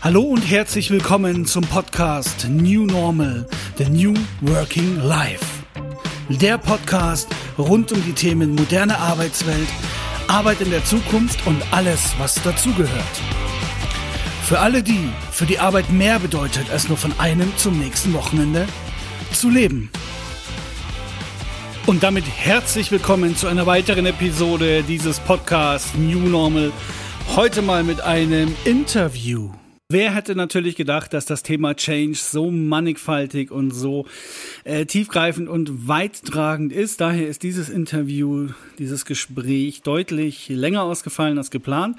Hallo und herzlich willkommen zum Podcast New Normal, The New Working Life. Der Podcast rund um die Themen moderne Arbeitswelt, Arbeit in der Zukunft und alles, was dazugehört. Für alle die, für die Arbeit mehr bedeutet, als nur von einem zum nächsten Wochenende zu leben. Und damit herzlich willkommen zu einer weiteren Episode dieses Podcasts New Normal. Heute mal mit einem Interview. Wer hätte natürlich gedacht, dass das Thema Change so mannigfaltig und so äh, tiefgreifend und weittragend ist. Daher ist dieses Interview, dieses Gespräch deutlich länger ausgefallen als geplant.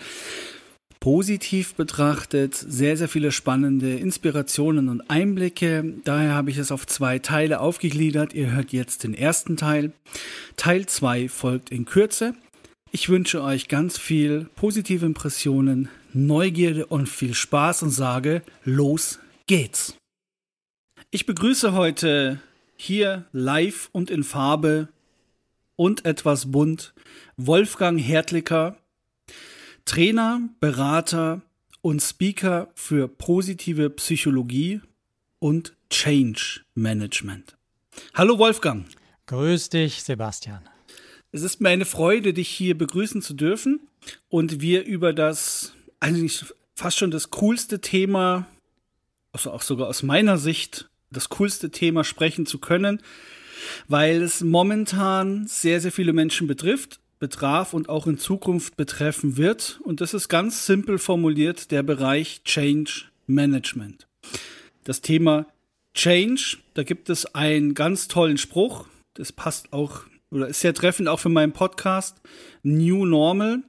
Positiv betrachtet sehr, sehr viele spannende Inspirationen und Einblicke. Daher habe ich es auf zwei Teile aufgegliedert. Ihr hört jetzt den ersten Teil. Teil zwei folgt in Kürze. Ich wünsche euch ganz viel positive Impressionen, Neugierde und viel Spaß und sage, los geht's. Ich begrüße heute hier live und in Farbe und etwas bunt Wolfgang Hertlicker, Trainer, Berater und Speaker für positive Psychologie und Change Management. Hallo Wolfgang. Grüß dich, Sebastian. Es ist mir eine Freude, dich hier begrüßen zu dürfen und wir über das eigentlich fast schon das coolste Thema, also auch sogar aus meiner Sicht, das coolste Thema sprechen zu können, weil es momentan sehr, sehr viele Menschen betrifft, betraf und auch in Zukunft betreffen wird. Und das ist ganz simpel formuliert der Bereich Change Management. Das Thema Change, da gibt es einen ganz tollen Spruch, das passt auch oder ist sehr treffend auch für meinen Podcast New Normal.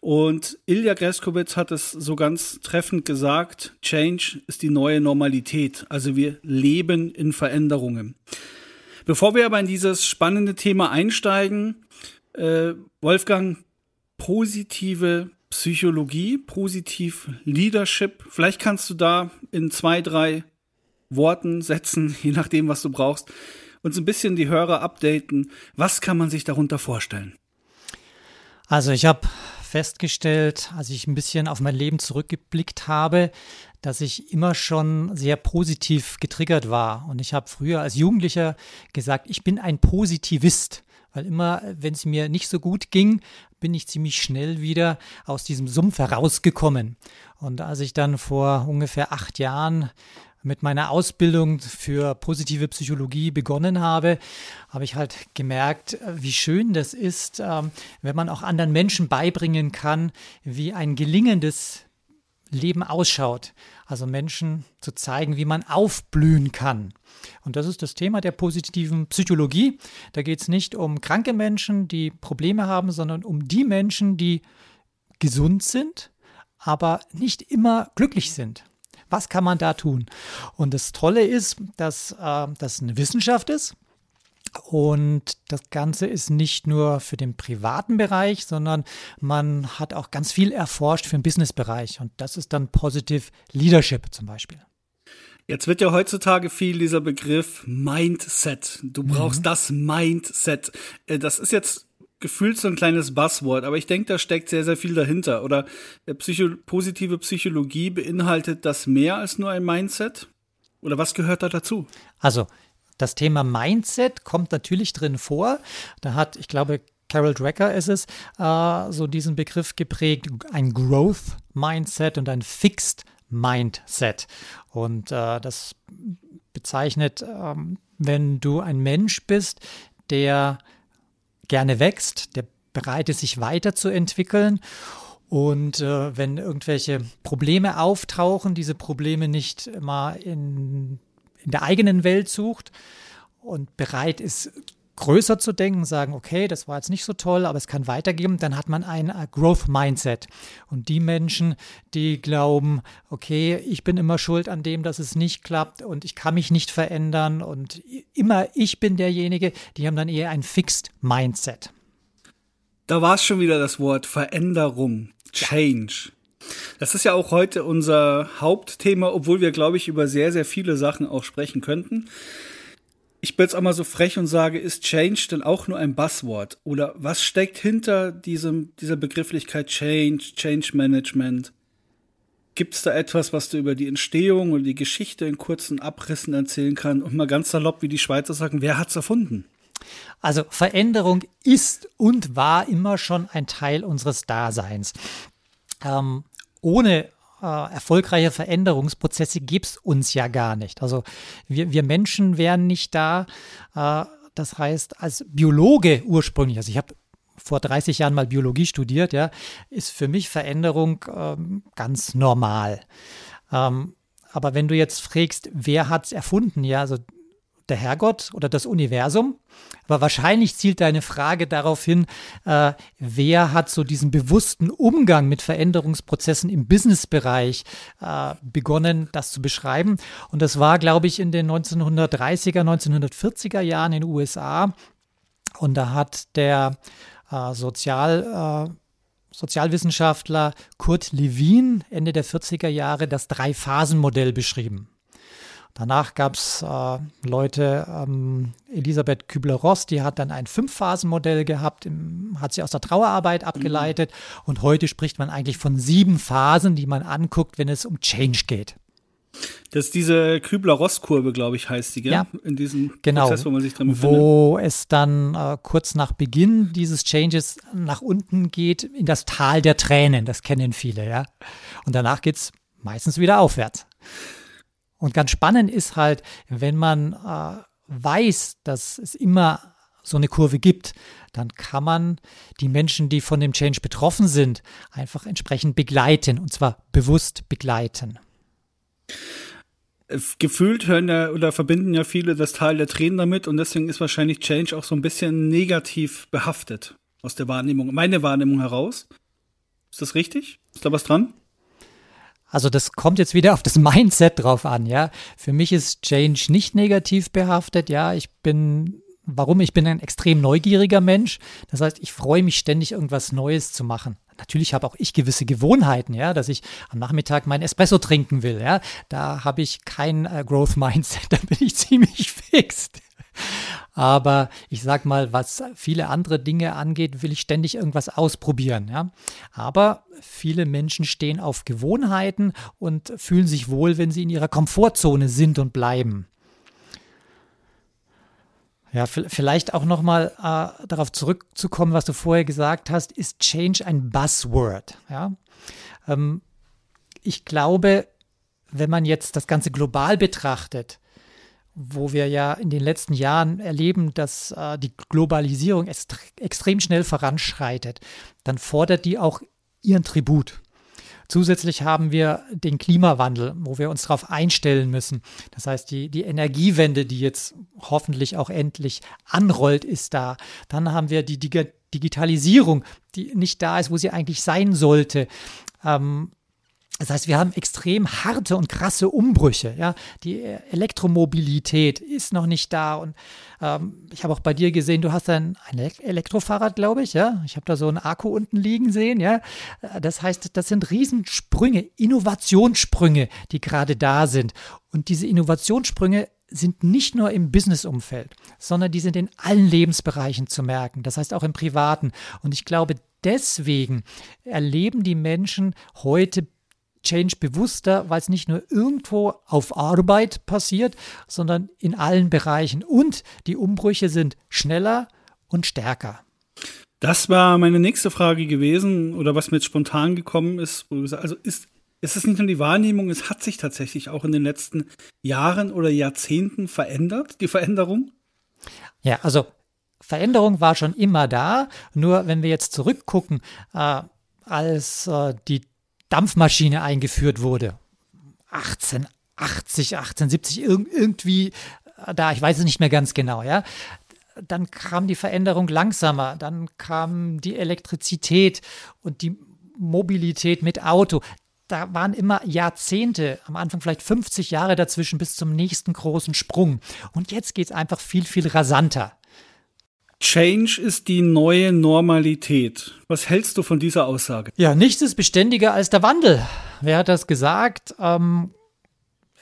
Und Ilja Greskowitz hat es so ganz treffend gesagt, Change ist die neue Normalität. Also wir leben in Veränderungen. Bevor wir aber in dieses spannende Thema einsteigen, äh, Wolfgang, positive Psychologie, positiv Leadership. Vielleicht kannst du da in zwei, drei Worten, Sätzen, je nachdem, was du brauchst, uns ein bisschen die Hörer updaten. Was kann man sich darunter vorstellen? Also ich habe festgestellt, als ich ein bisschen auf mein Leben zurückgeblickt habe, dass ich immer schon sehr positiv getriggert war. Und ich habe früher als Jugendlicher gesagt, ich bin ein Positivist. Weil immer, wenn es mir nicht so gut ging, bin ich ziemlich schnell wieder aus diesem Sumpf herausgekommen. Und als ich dann vor ungefähr acht Jahren mit meiner Ausbildung für positive Psychologie begonnen habe, habe ich halt gemerkt, wie schön das ist, ähm, wenn man auch anderen Menschen beibringen kann, wie ein gelingendes Leben ausschaut. Also Menschen zu zeigen, wie man aufblühen kann. Und das ist das Thema der positiven Psychologie. Da geht es nicht um kranke Menschen, die Probleme haben, sondern um die Menschen, die gesund sind, aber nicht immer glücklich sind. Was kann man da tun? Und das Tolle ist, dass äh, das eine Wissenschaft ist. Und das Ganze ist nicht nur für den privaten Bereich, sondern man hat auch ganz viel erforscht für den Businessbereich. Und das ist dann Positive Leadership zum Beispiel. Jetzt wird ja heutzutage viel dieser Begriff Mindset. Du brauchst mhm. das Mindset. Äh, das ist jetzt gefühlt so ein kleines Buzzword, aber ich denke, da steckt sehr, sehr viel dahinter. Oder äh, Psycho positive Psychologie beinhaltet das mehr als nur ein Mindset? Oder was gehört da dazu? Also, das Thema Mindset kommt natürlich drin vor. Da hat, ich glaube, Carol Drecker ist es, äh, so diesen Begriff geprägt, ein Growth Mindset und ein Fixed Mindset. Und äh, das bezeichnet, ähm, wenn du ein Mensch bist, der gerne wächst, der bereit ist, sich weiterzuentwickeln. Und äh, wenn irgendwelche Probleme auftauchen, diese Probleme nicht immer in, in der eigenen Welt sucht und bereit ist, größer zu denken, sagen, okay, das war jetzt nicht so toll, aber es kann weitergehen, dann hat man ein äh, Growth Mindset. Und die Menschen, die glauben, okay, ich bin immer schuld an dem, dass es nicht klappt und ich kann mich nicht verändern und immer ich bin derjenige, die haben dann eher ein Fixed Mindset. Da war es schon wieder das Wort Veränderung, Change. Das ist ja auch heute unser Hauptthema, obwohl wir, glaube ich, über sehr, sehr viele Sachen auch sprechen könnten ich bin jetzt auch mal so frech und sage, ist Change denn auch nur ein Buzzword? Oder was steckt hinter diesem, dieser Begrifflichkeit Change, Change Management? Gibt es da etwas, was du über die Entstehung und die Geschichte in kurzen Abrissen erzählen kannst? Und mal ganz salopp, wie die Schweizer sagen, wer hat es erfunden? Also Veränderung ist und war immer schon ein Teil unseres Daseins. Ähm, ohne äh, erfolgreiche Veränderungsprozesse gibt es uns ja gar nicht. Also wir, wir Menschen wären nicht da. Äh, das heißt, als Biologe ursprünglich, also ich habe vor 30 Jahren mal Biologie studiert, ja, ist für mich Veränderung ähm, ganz normal. Ähm, aber wenn du jetzt fragst, wer hat es erfunden, ja, also der Herrgott oder das Universum. Aber wahrscheinlich zielt deine Frage darauf hin, äh, wer hat so diesen bewussten Umgang mit Veränderungsprozessen im Businessbereich äh, begonnen, das zu beschreiben. Und das war, glaube ich, in den 1930er, 1940er Jahren in den USA. Und da hat der äh, Sozial, äh, Sozialwissenschaftler Kurt Lewin Ende der 40er Jahre das Drei-Phasen-Modell beschrieben. Danach gab es äh, Leute, ähm, Elisabeth Kübler-Ross, die hat dann ein Fünf-Phasen-Modell gehabt, im, hat sie aus der Trauerarbeit abgeleitet. Mhm. Und heute spricht man eigentlich von sieben Phasen, die man anguckt, wenn es um Change geht. Das ist diese Kübler-Ross-Kurve, glaube ich, heißt die, gell? Ja, in diesem genau, Prozess, wo man sich drin befindet. Wo es dann äh, kurz nach Beginn dieses Changes nach unten geht, in das Tal der Tränen. Das kennen viele, ja. Und danach geht es meistens wieder aufwärts. Und ganz spannend ist halt, wenn man äh, weiß, dass es immer so eine Kurve gibt, dann kann man die Menschen, die von dem Change betroffen sind, einfach entsprechend begleiten und zwar bewusst begleiten. Gefühlt hören ja oder verbinden ja viele das Teil der Tränen damit und deswegen ist wahrscheinlich Change auch so ein bisschen negativ behaftet aus der Wahrnehmung, meine Wahrnehmung heraus. Ist das richtig? Ist da was dran? Also das kommt jetzt wieder auf das Mindset drauf an, ja. Für mich ist Change nicht negativ behaftet, ja. Ich bin, warum? Ich bin ein extrem neugieriger Mensch. Das heißt, ich freue mich ständig, irgendwas Neues zu machen. Natürlich habe auch ich gewisse Gewohnheiten, ja, dass ich am Nachmittag mein Espresso trinken will, ja. Da habe ich kein äh, Growth Mindset, da bin ich ziemlich fix. Aber ich sag mal, was viele andere Dinge angeht, will ich ständig irgendwas ausprobieren. Ja? Aber viele Menschen stehen auf Gewohnheiten und fühlen sich wohl, wenn sie in ihrer Komfortzone sind und bleiben. Ja, vielleicht auch nochmal äh, darauf zurückzukommen, was du vorher gesagt hast, ist Change ein Buzzword. Ja? Ähm, ich glaube, wenn man jetzt das Ganze global betrachtet, wo wir ja in den letzten Jahren erleben, dass äh, die Globalisierung est extrem schnell voranschreitet, dann fordert die auch ihren Tribut. Zusätzlich haben wir den Klimawandel, wo wir uns darauf einstellen müssen. Das heißt, die, die Energiewende, die jetzt hoffentlich auch endlich anrollt, ist da. Dann haben wir die Digitalisierung, die nicht da ist, wo sie eigentlich sein sollte. Ähm, das heißt, wir haben extrem harte und krasse Umbrüche. Ja? Die Elektromobilität ist noch nicht da. Und ähm, ich habe auch bei dir gesehen, du hast ein, ein Elektrofahrrad, glaube ich. Ja? Ich habe da so einen Akku unten liegen sehen. Ja? Das heißt, das sind Riesensprünge, Innovationssprünge, die gerade da sind. Und diese Innovationssprünge sind nicht nur im Businessumfeld, sondern die sind in allen Lebensbereichen zu merken. Das heißt auch im Privaten. Und ich glaube, deswegen erleben die Menschen heute Change bewusster, weil es nicht nur irgendwo auf Arbeit passiert, sondern in allen Bereichen. Und die Umbrüche sind schneller und stärker. Das war meine nächste Frage gewesen oder was mir jetzt spontan gekommen ist. Also ist, ist es nicht nur die Wahrnehmung, es hat sich tatsächlich auch in den letzten Jahren oder Jahrzehnten verändert, die Veränderung? Ja, also Veränderung war schon immer da. Nur wenn wir jetzt zurückgucken, äh, als äh, die Dampfmaschine eingeführt wurde. 1880, 1870, irgendwie äh, da, ich weiß es nicht mehr ganz genau, ja. Dann kam die Veränderung langsamer, dann kam die Elektrizität und die Mobilität mit Auto. Da waren immer Jahrzehnte, am Anfang vielleicht 50 Jahre dazwischen bis zum nächsten großen Sprung. Und jetzt geht es einfach viel, viel rasanter. Change ist die neue Normalität. Was hältst du von dieser Aussage? Ja, nichts ist beständiger als der Wandel. Wer hat das gesagt? Ähm,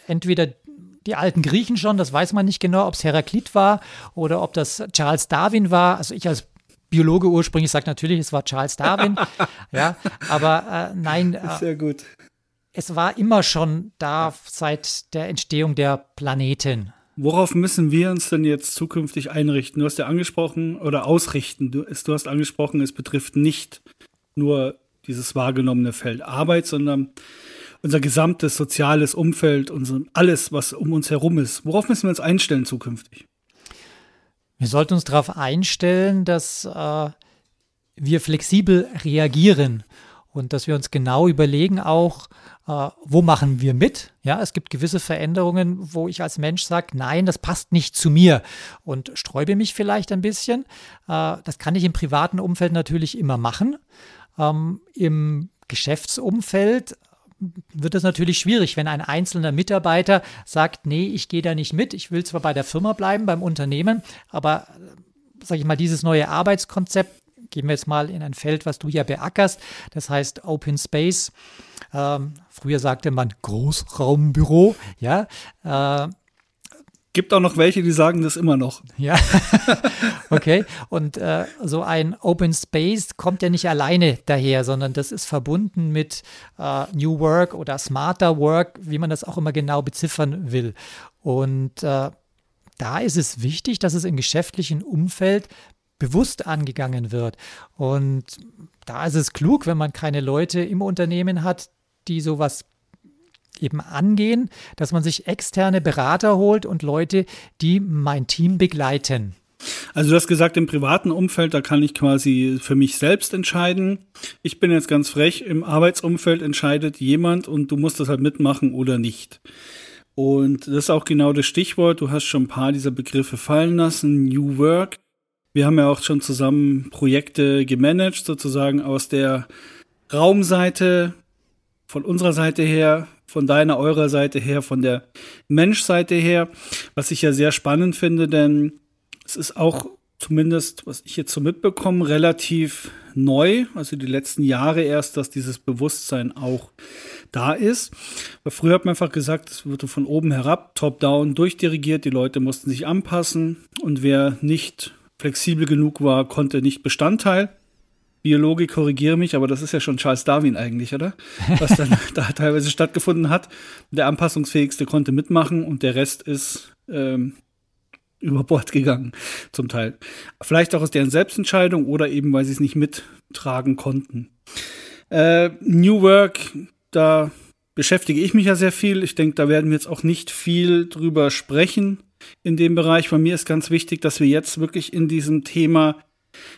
entweder die alten Griechen schon, das weiß man nicht genau, ob es Heraklit war oder ob das Charles Darwin war. Also ich als Biologe ursprünglich sage natürlich, es war Charles Darwin. ja, aber äh, nein. Äh, Sehr gut. es war immer schon da seit der Entstehung der Planeten. Worauf müssen wir uns denn jetzt zukünftig einrichten? Du hast ja angesprochen oder ausrichten. Du, du hast angesprochen, es betrifft nicht nur dieses wahrgenommene Feld Arbeit, sondern unser gesamtes soziales Umfeld, unser, alles, was um uns herum ist. Worauf müssen wir uns einstellen zukünftig? Wir sollten uns darauf einstellen, dass äh, wir flexibel reagieren und dass wir uns genau überlegen auch, äh, wo machen wir mit? Ja, es gibt gewisse Veränderungen, wo ich als Mensch sage, nein, das passt nicht zu mir und sträube mich vielleicht ein bisschen. Äh, das kann ich im privaten Umfeld natürlich immer machen. Ähm, Im Geschäftsumfeld wird es natürlich schwierig, wenn ein einzelner Mitarbeiter sagt, nee, ich gehe da nicht mit, ich will zwar bei der Firma bleiben, beim Unternehmen, aber sage ich mal, dieses neue Arbeitskonzept gehen wir jetzt mal in ein Feld, was du ja beackerst, das heißt Open Space. Ähm, früher sagte man Großraumbüro, ja. Äh, Gibt auch noch welche, die sagen das immer noch. Ja, okay. Und äh, so ein Open Space kommt ja nicht alleine daher, sondern das ist verbunden mit äh, New Work oder Smarter Work, wie man das auch immer genau beziffern will. Und äh, da ist es wichtig, dass es im geschäftlichen Umfeld bewusst angegangen wird. Und da ist es klug, wenn man keine Leute im Unternehmen hat, die sowas eben angehen, dass man sich externe Berater holt und Leute, die mein Team begleiten. Also du hast gesagt, im privaten Umfeld, da kann ich quasi für mich selbst entscheiden. Ich bin jetzt ganz frech, im Arbeitsumfeld entscheidet jemand und du musst das halt mitmachen oder nicht. Und das ist auch genau das Stichwort. Du hast schon ein paar dieser Begriffe fallen lassen. New Work. Wir haben ja auch schon zusammen Projekte gemanagt, sozusagen aus der Raumseite, von unserer Seite her, von deiner, eurer Seite her, von der Menschseite her, was ich ja sehr spannend finde, denn es ist auch zumindest, was ich jetzt so mitbekomme, relativ neu, also die letzten Jahre erst, dass dieses Bewusstsein auch da ist. Weil früher hat man einfach gesagt, es wurde von oben herab, top-down durchdirigiert, die Leute mussten sich anpassen und wer nicht flexibel genug war, konnte nicht Bestandteil. Biologie korrigiere mich, aber das ist ja schon Charles Darwin eigentlich, oder? Was dann da teilweise stattgefunden hat. Der anpassungsfähigste konnte mitmachen und der Rest ist ähm, über Bord gegangen, zum Teil. Vielleicht auch aus deren Selbstentscheidung oder eben, weil sie es nicht mittragen konnten. Äh, New Work, da beschäftige ich mich ja sehr viel. Ich denke, da werden wir jetzt auch nicht viel drüber sprechen in dem Bereich. Bei mir ist ganz wichtig, dass wir jetzt wirklich in diesem Thema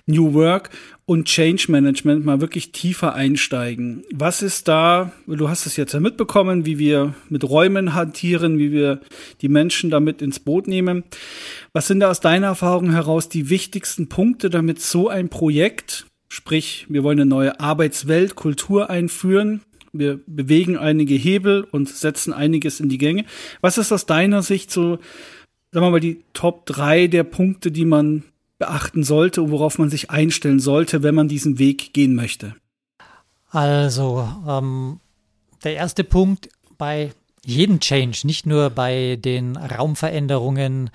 New Work und Change Management mal wirklich tiefer einsteigen. Was ist da, du hast es jetzt ja mitbekommen, wie wir mit Räumen hantieren, wie wir die Menschen damit ins Boot nehmen. Was sind da aus deiner Erfahrung heraus die wichtigsten Punkte, damit so ein Projekt, sprich, wir wollen eine neue Arbeitswelt, Kultur einführen, wir bewegen einige Hebel und setzen einiges in die Gänge. Was ist aus deiner Sicht so sagen wir mal, die Top 3 der Punkte, die man beachten sollte, worauf man sich einstellen sollte, wenn man diesen Weg gehen möchte? Also, ähm, der erste Punkt bei jedem Change, nicht nur bei den Raumveränderungen,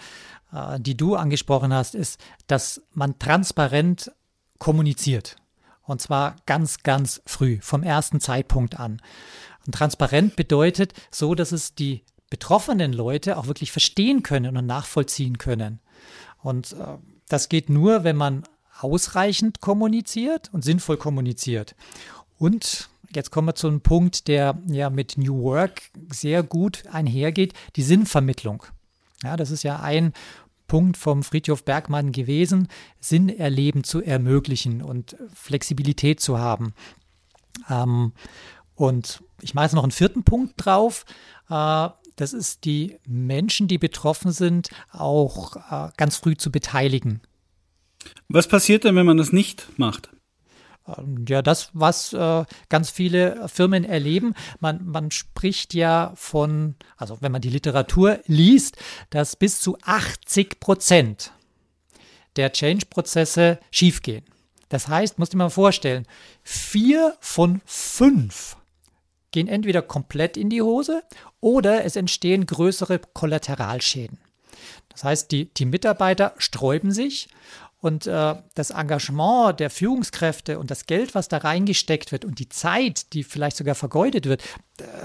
äh, die du angesprochen hast, ist, dass man transparent kommuniziert. Und zwar ganz, ganz früh, vom ersten Zeitpunkt an. Und transparent bedeutet so, dass es die betroffenen Leute auch wirklich verstehen können und nachvollziehen können. Und äh, das geht nur, wenn man ausreichend kommuniziert und sinnvoll kommuniziert. Und jetzt kommen wir zu einem Punkt, der ja mit New Work sehr gut einhergeht, die Sinnvermittlung. Ja, das ist ja ein Punkt vom Friedhof Bergmann gewesen, Sinn erleben zu ermöglichen und Flexibilität zu haben. Ähm, und ich mache jetzt noch einen vierten Punkt drauf. Äh, das ist die Menschen, die betroffen sind, auch äh, ganz früh zu beteiligen. Was passiert denn, wenn man das nicht macht? Ähm, ja, das, was äh, ganz viele Firmen erleben. Man, man spricht ja von, also wenn man die Literatur liest, dass bis zu 80 Prozent der Change-Prozesse schiefgehen. Das heißt, musst du dir mal vorstellen, vier von fünf gehen entweder komplett in die Hose oder es entstehen größere Kollateralschäden. Das heißt, die, die Mitarbeiter sträuben sich Und äh, das Engagement der Führungskräfte und das Geld, was da reingesteckt wird und die Zeit, die vielleicht sogar vergeudet wird,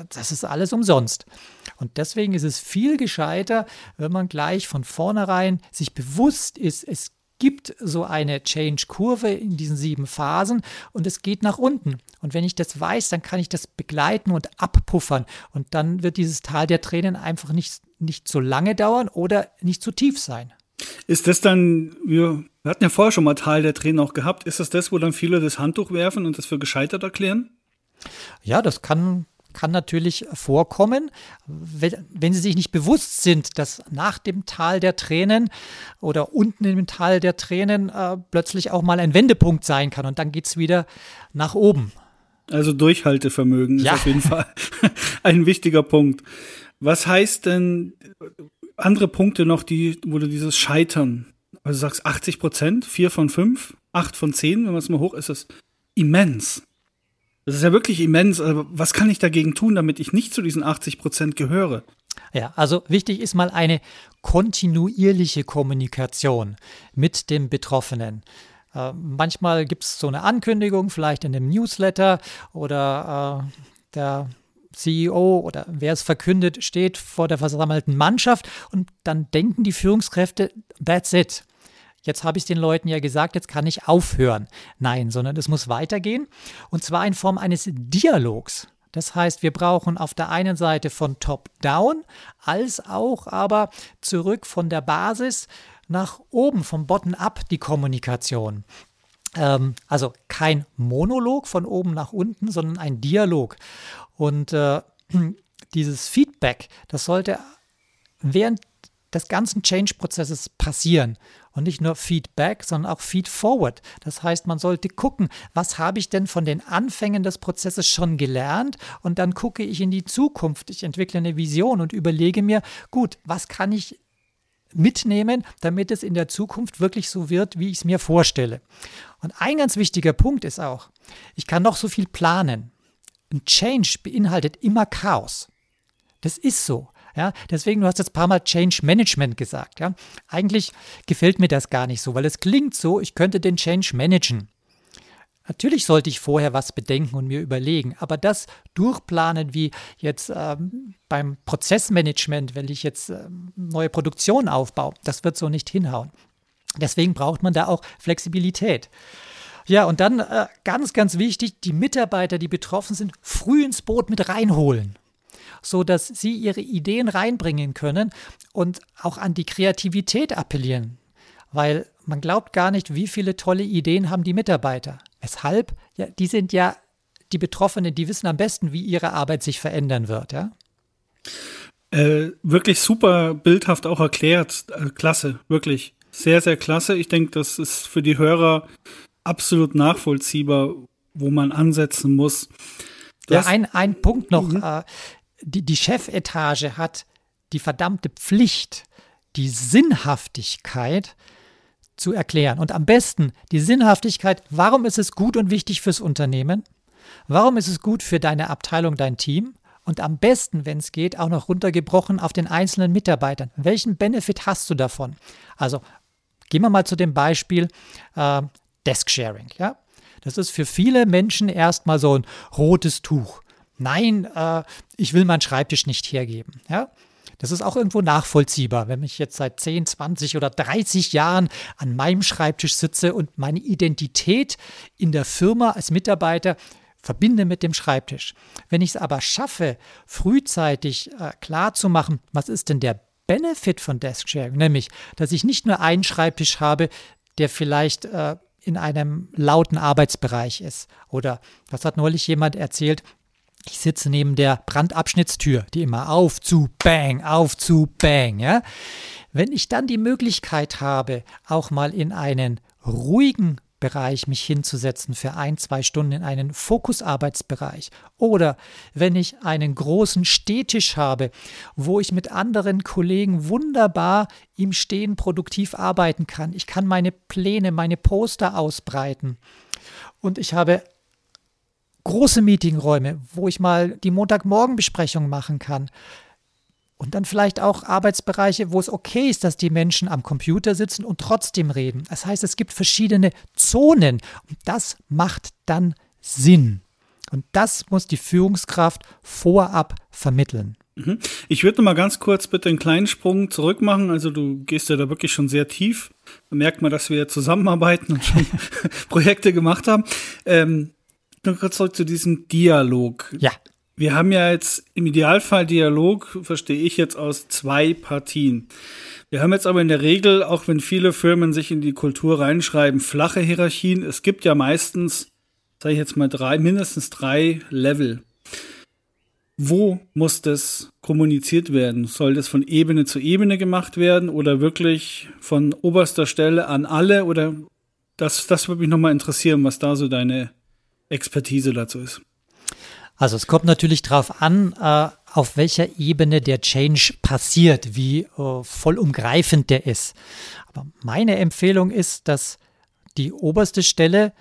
das ist alles umsonst. Und deswegen ist es viel gescheiter, wenn man gleich von vornherein sich bewusst ist, es gibt so eine Change-Kurve in diesen sieben Phasen und es geht nach unten. Und wenn ich das weiß, dann kann ich das begleiten und abpuffern. Und dann wird dieses Tal der Tränen einfach nicht, nicht so lange dauern oder nicht zu tief sein. Ist das dann, wir, wir hatten ja vorher schon mal Tal der Tränen auch gehabt, ist das das, wo dann viele das Handtuch werfen und das für gescheitert erklären? Ja, das kann, kann natürlich vorkommen, wenn, Sie sich nicht bewusst sind, dass nach dem Tal der Tränen oder unten im Tal der Tränen äh, plötzlich auch mal ein Wendepunkt sein kann und dann geht es wieder nach oben. Also Durchhaltevermögen ja. ist auf jeden Fall ein wichtiger Punkt. Was heißt denn andere Punkte noch, die, wo du dieses Scheitern, also du sagst 80 Prozent, 4 von 5, 8 von 10, wenn man es mal hoch ist, ist immens. Das ist ja wirklich immens. Also was kann ich dagegen tun, damit ich nicht zu diesen 80 Prozent gehöre? Ja, also wichtig ist mal eine kontinuierliche Kommunikation mit dem Betroffenen. Äh, manchmal gibt es so eine Ankündigung, vielleicht in einem Newsletter oder äh, der CEO oder wer es verkündet, steht vor der versammelten Mannschaft und dann denken die Führungskräfte, that's it. Jetzt habe ich den Leuten ja gesagt, jetzt kann ich aufhören. Nein, sondern es muss weitergehen und zwar in Form eines Dialogs. Das heißt, wir brauchen auf der einen Seite von Top-Down als auch aber zurück von der Basis nach oben, vom Bottom-up die Kommunikation. Ähm, also kein Monolog von oben nach unten, sondern ein Dialog. Und äh, dieses Feedback, das sollte während des ganzen Change-Prozesses passieren. Und nicht nur Feedback, sondern auch Feed-Forward. Das heißt, man sollte gucken, was habe ich denn von den Anfängen des Prozesses schon gelernt? Und dann gucke ich in die Zukunft. Ich entwickle eine Vision und überlege mir, gut, was kann ich mitnehmen, damit es in der Zukunft wirklich so wird, wie ich es mir vorstelle. Und ein ganz wichtiger Punkt ist auch, ich kann noch so viel planen. Ein Change beinhaltet immer Chaos. Das ist so. Ja, deswegen, du hast jetzt ein paar Mal Change Management gesagt. Ja. Eigentlich gefällt mir das gar nicht so, weil es klingt so, ich könnte den Change managen. Natürlich sollte ich vorher was bedenken und mir überlegen, aber das durchplanen wie jetzt ähm, beim Prozessmanagement, wenn ich jetzt ähm, neue Produktion aufbaue, das wird so nicht hinhauen. Deswegen braucht man da auch Flexibilität. Ja, und dann äh, ganz, ganz wichtig, die Mitarbeiter, die betroffen sind, früh ins Boot mit reinholen so dass sie ihre Ideen reinbringen können und auch an die Kreativität appellieren. Weil man glaubt gar nicht, wie viele tolle Ideen haben die Mitarbeiter. Weshalb? Ja, die sind ja die Betroffenen, die wissen am besten, wie ihre Arbeit sich verändern wird, ja. Äh, wirklich super bildhaft auch erklärt. Äh, klasse, wirklich. Sehr, sehr klasse. Ich denke, das ist für die Hörer absolut nachvollziehbar, wo man ansetzen muss. Das ja, ein, ein Punkt noch. Mhm. Die, die Chefetage hat die verdammte Pflicht, die Sinnhaftigkeit zu erklären. Und am besten die Sinnhaftigkeit, warum ist es gut und wichtig fürs Unternehmen? Warum ist es gut für deine Abteilung, dein Team? Und am besten, wenn es geht, auch noch runtergebrochen auf den einzelnen Mitarbeitern. Welchen Benefit hast du davon? Also gehen wir mal zu dem Beispiel äh, Desk Sharing. Ja? Das ist für viele Menschen erstmal so ein rotes Tuch. Nein, äh, ich will meinen Schreibtisch nicht hergeben. Ja? Das ist auch irgendwo nachvollziehbar, wenn ich jetzt seit 10, 20 oder 30 Jahren an meinem Schreibtisch sitze und meine Identität in der Firma als Mitarbeiter verbinde mit dem Schreibtisch. Wenn ich es aber schaffe, frühzeitig äh, klar zu machen, was ist denn der Benefit von Desk Sharing, nämlich, dass ich nicht nur einen Schreibtisch habe, der vielleicht äh, in einem lauten Arbeitsbereich ist. Oder was hat neulich jemand erzählt? Ich sitze neben der Brandabschnittstür, die immer auf zu bang, auf zu bang, ja. Wenn ich dann die Möglichkeit habe, auch mal in einen ruhigen Bereich mich hinzusetzen für ein, zwei Stunden in einen Fokusarbeitsbereich oder wenn ich einen großen Stehtisch habe, wo ich mit anderen Kollegen wunderbar im Stehen produktiv arbeiten kann. Ich kann meine Pläne, meine Poster ausbreiten und ich habe große Meetingräume, wo ich mal die Montagmorgenbesprechung machen kann. Und dann vielleicht auch Arbeitsbereiche, wo es okay ist, dass die Menschen am Computer sitzen und trotzdem reden. Das heißt, es gibt verschiedene Zonen und das macht dann Sinn. Und das muss die Führungskraft vorab vermitteln. Mhm. Ich würde noch mal ganz kurz bitte einen kleinen Sprung zurück machen. Also du gehst ja da wirklich schon sehr tief. Merkt man, dass wir zusammenarbeiten und schon Projekte gemacht haben. Ähm, nur kurz zurück zu diesem Dialog. Ja. Wir haben ja jetzt im Idealfall Dialog, verstehe ich jetzt aus zwei Partien. Wir haben jetzt aber in der Regel, auch wenn viele Firmen sich in die Kultur reinschreiben, flache Hierarchien. Es gibt ja meistens, sage ich jetzt mal drei, mindestens drei Level. Wo muss das kommuniziert werden? Soll das von Ebene zu Ebene gemacht werden oder wirklich von oberster Stelle an alle? Oder das, das würde mich nochmal interessieren, was da so deine Expertise dazu ist. Also es kommt natürlich darauf an, äh, auf welcher Ebene der Change passiert, wie äh, vollumgreifend der ist. Aber meine Empfehlung ist, dass die oberste Stelle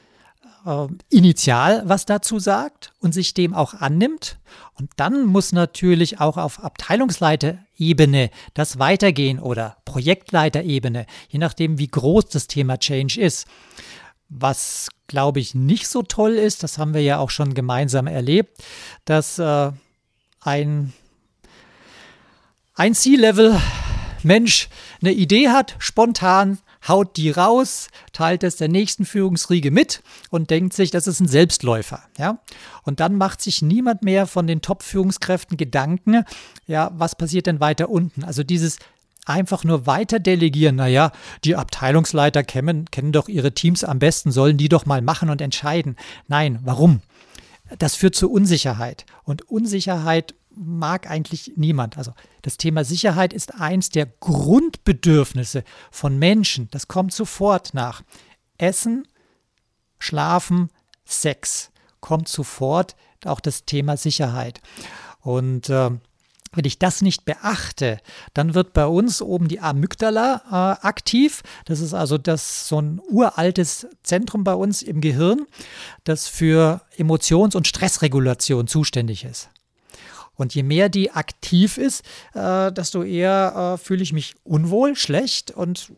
äh, initial was dazu sagt und sich dem auch annimmt. Und dann muss natürlich auch auf Abteilungsleiterebene das weitergehen oder Projektleiterebene, je nachdem, wie groß das Thema Change ist. Was, glaube ich, nicht so toll ist, das haben wir ja auch schon gemeinsam erlebt, dass äh, ein, ein C-Level Mensch eine Idee hat, spontan haut die raus, teilt es der nächsten Führungsriege mit und denkt sich, das ist ein Selbstläufer. Ja? Und dann macht sich niemand mehr von den Top-Führungskräften Gedanken, ja, was passiert denn weiter unten? Also dieses einfach nur weiter delegieren. Naja, die Abteilungsleiter kennen, kennen doch ihre Teams am besten, sollen die doch mal machen und entscheiden. Nein, warum? Das führt zu Unsicherheit. Und Unsicherheit mag eigentlich niemand. Also das Thema Sicherheit ist eins der Grundbedürfnisse von Menschen. Das kommt sofort nach. Essen, Schlafen, Sex kommt sofort auch das Thema Sicherheit. Und äh, wenn ich das nicht beachte, dann wird bei uns oben die Amygdala äh, aktiv. Das ist also das so ein uraltes Zentrum bei uns im Gehirn, das für Emotions- und Stressregulation zuständig ist. Und je mehr die aktiv ist, äh, desto eher äh, fühle ich mich unwohl, schlecht und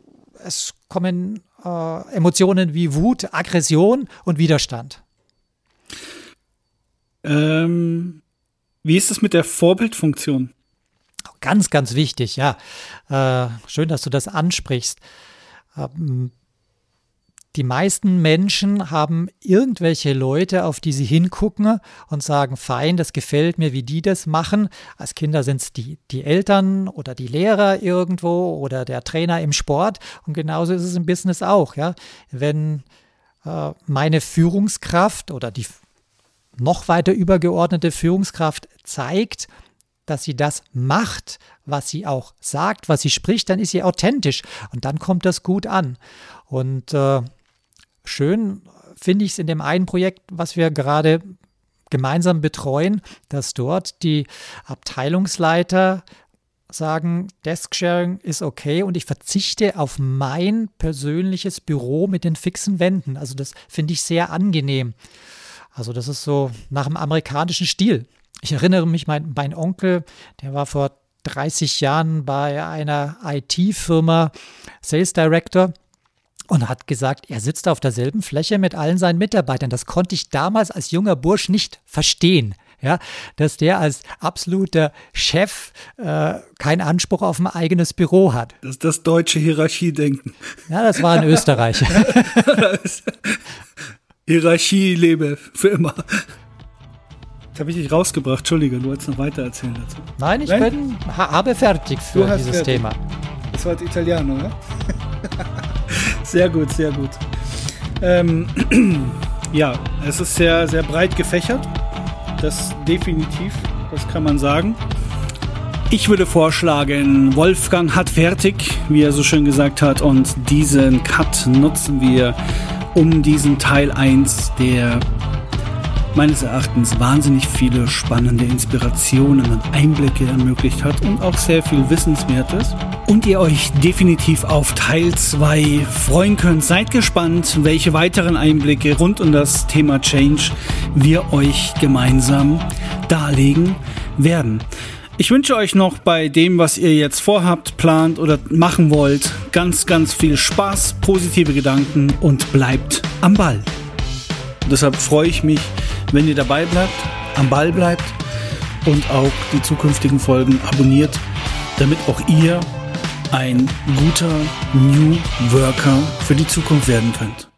es kommen äh, Emotionen wie Wut, Aggression und Widerstand. Ähm, wie ist es mit der Vorbildfunktion? Ganz, ganz wichtig, ja. Äh, schön, dass du das ansprichst. Ähm, die meisten Menschen haben irgendwelche Leute, auf die sie hingucken und sagen, fein, das gefällt mir, wie die das machen. Als Kinder sind es die, die Eltern oder die Lehrer irgendwo oder der Trainer im Sport. Und genauso ist es im Business auch. Ja? Wenn äh, meine Führungskraft oder die noch weiter übergeordnete Führungskraft zeigt, dass sie das macht, was sie auch sagt, was sie spricht, dann ist sie authentisch und dann kommt das gut an. Und äh, schön finde ich es in dem einen Projekt, was wir gerade gemeinsam betreuen, dass dort die Abteilungsleiter sagen, Desk-Sharing ist okay und ich verzichte auf mein persönliches Büro mit den fixen Wänden. Also das finde ich sehr angenehm. Also das ist so nach dem amerikanischen Stil. Ich erinnere mich, mein, mein Onkel, der war vor 30 Jahren bei einer IT-Firma Sales Director und hat gesagt, er sitzt auf derselben Fläche mit allen seinen Mitarbeitern. Das konnte ich damals als junger Bursch nicht verstehen. Ja, dass der als absoluter Chef äh, keinen Anspruch auf ein eigenes Büro hat. Das ist das deutsche Hierarchiedenken. Ja, das war in Österreich. Hierarchie lebe für immer. Jetzt habe ich dich rausgebracht. Entschuldige, du wolltest noch weiter erzählen dazu. Nein, ich Nein? bin, habe fertig für dieses fertig. Thema. Das war Italiano, oder? sehr gut, sehr gut. Ähm, ja, es ist sehr, sehr breit gefächert. Das definitiv, das kann man sagen. Ich würde vorschlagen, Wolfgang hat fertig, wie er so schön gesagt hat, und diesen Cut nutzen wir, um diesen Teil 1 der meines Erachtens wahnsinnig viele spannende Inspirationen und Einblicke ermöglicht hat und auch sehr viel Wissenswertes. Und ihr euch definitiv auf Teil 2 freuen könnt. Seid gespannt, welche weiteren Einblicke rund um das Thema Change wir euch gemeinsam darlegen werden. Ich wünsche euch noch bei dem, was ihr jetzt vorhabt, plant oder machen wollt, ganz, ganz viel Spaß, positive Gedanken und bleibt am Ball. Deshalb freue ich mich, wenn ihr dabei bleibt, am Ball bleibt und auch die zukünftigen Folgen abonniert, damit auch ihr ein guter New Worker für die Zukunft werden könnt.